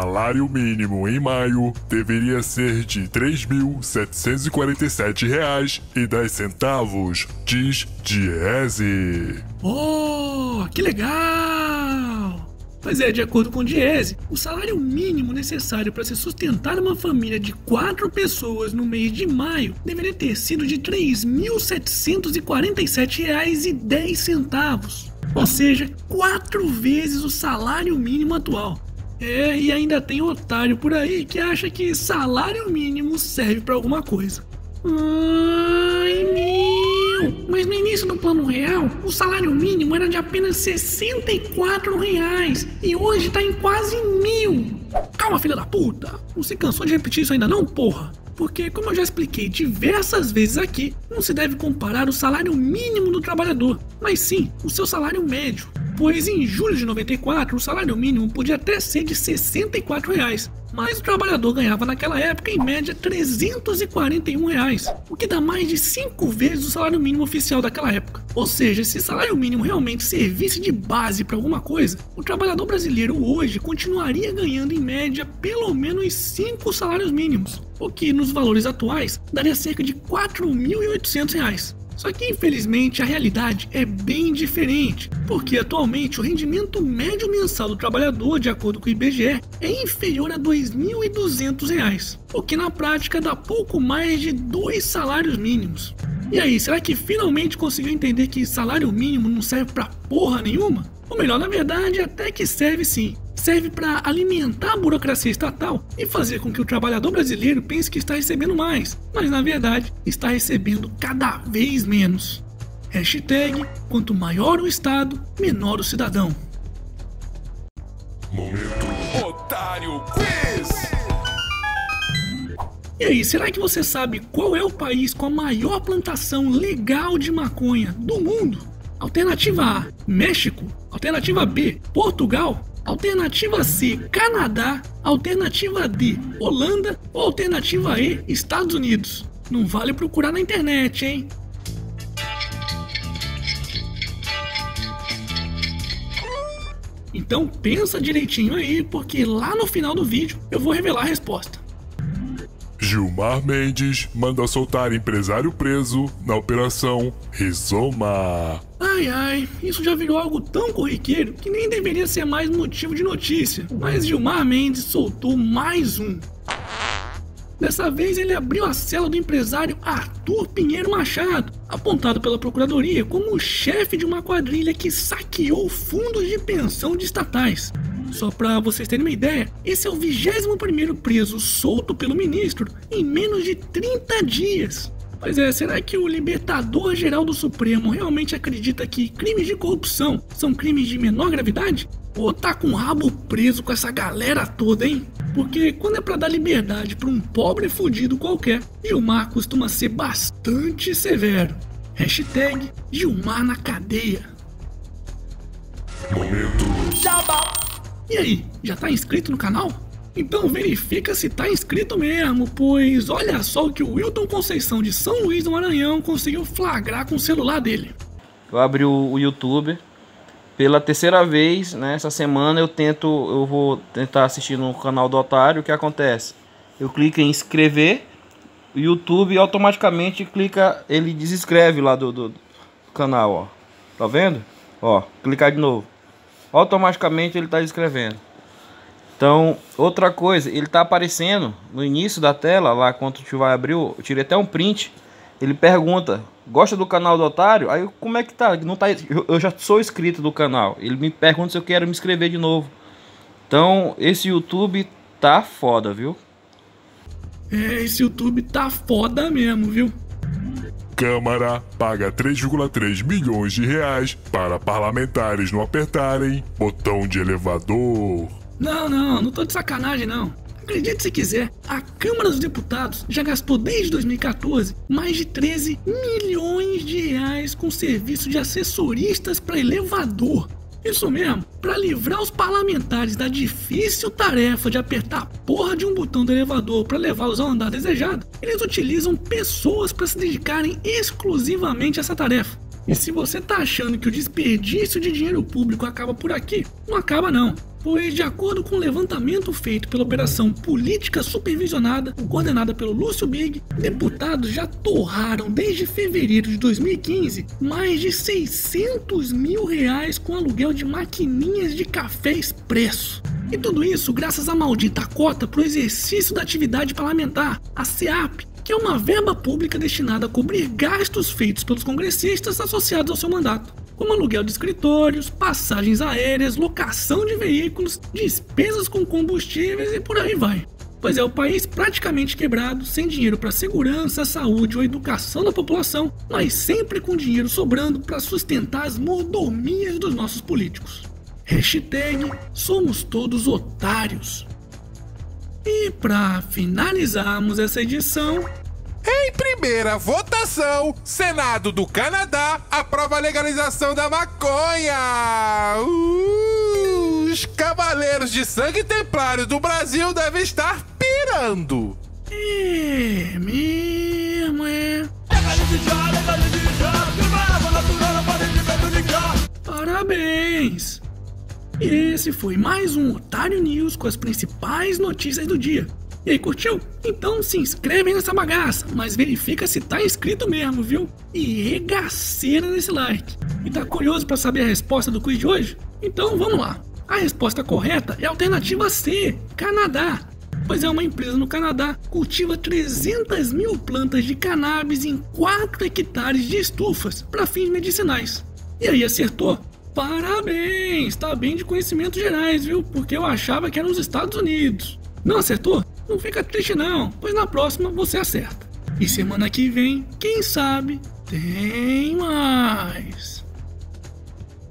salário mínimo em maio deveria ser de R$ 3.747,10, diz Diese. Oh, que legal! Pois é, de acordo com o Diese, o salário mínimo necessário para se sustentar uma família de quatro pessoas no mês de maio deveria ter sido de R$ 3.747,10, ou seja, quatro vezes o salário mínimo atual. É, e ainda tem otário por aí que acha que salário mínimo serve para alguma coisa. Ai, meu! Mas no início do plano real, o salário mínimo era de apenas 64 reais e hoje tá em quase mil. Calma, filha da puta! Você cansou de repetir isso ainda não, porra? Porque, como eu já expliquei diversas vezes aqui, não se deve comparar o salário mínimo do trabalhador, mas sim o seu salário médio. Pois em julho de 94 o salário mínimo podia até ser de 64 reais, mas o trabalhador ganhava naquela época em média 341 reais, o que dá mais de 5 vezes o salário mínimo oficial daquela época. Ou seja, se salário mínimo realmente servisse de base para alguma coisa, o trabalhador brasileiro hoje continuaria ganhando em média pelo menos 5 salários mínimos, o que nos valores atuais daria cerca de 4.800 reais. Só que infelizmente a realidade é bem diferente, porque atualmente o rendimento médio mensal do trabalhador, de acordo com o IBGE, é inferior a R$ 2.200, o que na prática dá pouco mais de dois salários mínimos. E aí, será que finalmente conseguiu entender que salário mínimo não serve pra porra nenhuma? Ou melhor, na verdade, até que serve sim, serve para alimentar a burocracia estatal e fazer com que o trabalhador brasileiro pense que está recebendo mais, mas na verdade está recebendo cada vez menos. Hashtag quanto maior o Estado, menor o cidadão. Momento Otário Quiz! E aí, será que você sabe qual é o país com a maior plantação legal de maconha do mundo? Alternativa A, México. Alternativa B, Portugal. Alternativa C, Canadá. Alternativa D, Holanda. Ou alternativa E, Estados Unidos. Não vale procurar na internet, hein? Então pensa direitinho aí, porque lá no final do vídeo eu vou revelar a resposta. Gilmar Mendes manda soltar empresário preso na operação Rizoma. Ai ai, isso já virou algo tão corriqueiro que nem deveria ser mais motivo de notícia. Mas Gilmar Mendes soltou mais um. Dessa vez ele abriu a cela do empresário Arthur Pinheiro Machado, apontado pela Procuradoria como o chefe de uma quadrilha que saqueou fundos de pensão de estatais. Só para vocês terem uma ideia, esse é o 21º preso solto pelo ministro em menos de 30 dias. Mas é, será que o libertador geral do Supremo realmente acredita que crimes de corrupção são crimes de menor gravidade? Ou tá com o rabo preso com essa galera toda, hein? Porque quando é para dar liberdade para um pobre fudido qualquer, Gilmar costuma ser bastante severo. Hashtag Gilmar na cadeia. Momento Jabá. E aí, já tá inscrito no canal? Então verifica se tá inscrito mesmo, pois olha só o que o Wilton Conceição de São Luís do Maranhão conseguiu flagrar com o celular dele. Eu abri o, YouTube pela terceira vez, né? Essa semana eu tento, eu vou tentar assistir no canal do Otário. O que acontece? Eu clico em inscrever, o YouTube automaticamente clica, ele desinscreve lá do, do, do canal, ó. Tá vendo? Ó, clicar de novo. Automaticamente ele tá escrevendo. Então, outra coisa, ele tá aparecendo no início da tela, lá quando tu vai abrir, eu tirei até um print. Ele pergunta: "Gosta do canal do Otário?" Aí, como é que tá? Não tá, eu eu já sou inscrito do canal. Ele me pergunta se eu quero me inscrever de novo. Então, esse YouTube tá foda, viu? É, esse YouTube tá foda mesmo, viu? Câmara paga 3,3 milhões de reais para parlamentares não apertarem botão de elevador. Não, não, não tô de sacanagem não. Acredite se quiser, a Câmara dos Deputados já gastou desde 2014 mais de 13 milhões de reais com serviço de assessoristas para elevador. Isso mesmo, para livrar os parlamentares da difícil tarefa de apertar a porra de um botão do elevador para levá-los ao andar desejado, eles utilizam pessoas para se dedicarem exclusivamente a essa tarefa. E se você tá achando que o desperdício de dinheiro público acaba por aqui, não acaba não. Pois, de acordo com o um levantamento feito pela Operação Política Supervisionada, coordenada pelo Lúcio Big, deputados já torraram desde fevereiro de 2015 mais de 600 mil reais com aluguel de maquininhas de café expresso. E tudo isso graças à maldita cota para o exercício da atividade parlamentar, a CEAP, que é uma verba pública destinada a cobrir gastos feitos pelos congressistas associados ao seu mandato como aluguel de escritórios, passagens aéreas, locação de veículos, despesas com combustíveis e por aí vai. Pois é o país praticamente quebrado, sem dinheiro para segurança, saúde ou educação da população, mas sempre com dinheiro sobrando para sustentar as mordomias dos nossos políticos. Hashtag somos todos otários. E para finalizarmos essa edição, em primeira votação, Senado do Canadá aprova a legalização da maconha. Uh, os cavaleiros de sangue templário do Brasil devem estar pirando. É mesmo, é. Parabéns! Esse foi mais um Otário News com as principais notícias do dia. E aí, curtiu? Então se inscreve nessa bagaça, mas verifica se tá inscrito mesmo, viu? E regaceira nesse like. E tá curioso para saber a resposta do quiz de hoje? Então vamos lá. A resposta correta é a alternativa C, Canadá. Pois é, uma empresa no Canadá cultiva 300 mil plantas de cannabis em 4 hectares de estufas para fins medicinais. E aí, acertou? Parabéns! Tá bem de conhecimentos gerais, viu? Porque eu achava que era nos Estados Unidos. Não acertou? Não fica triste não, pois na próxima você acerta. E semana que vem, quem sabe, tem mais.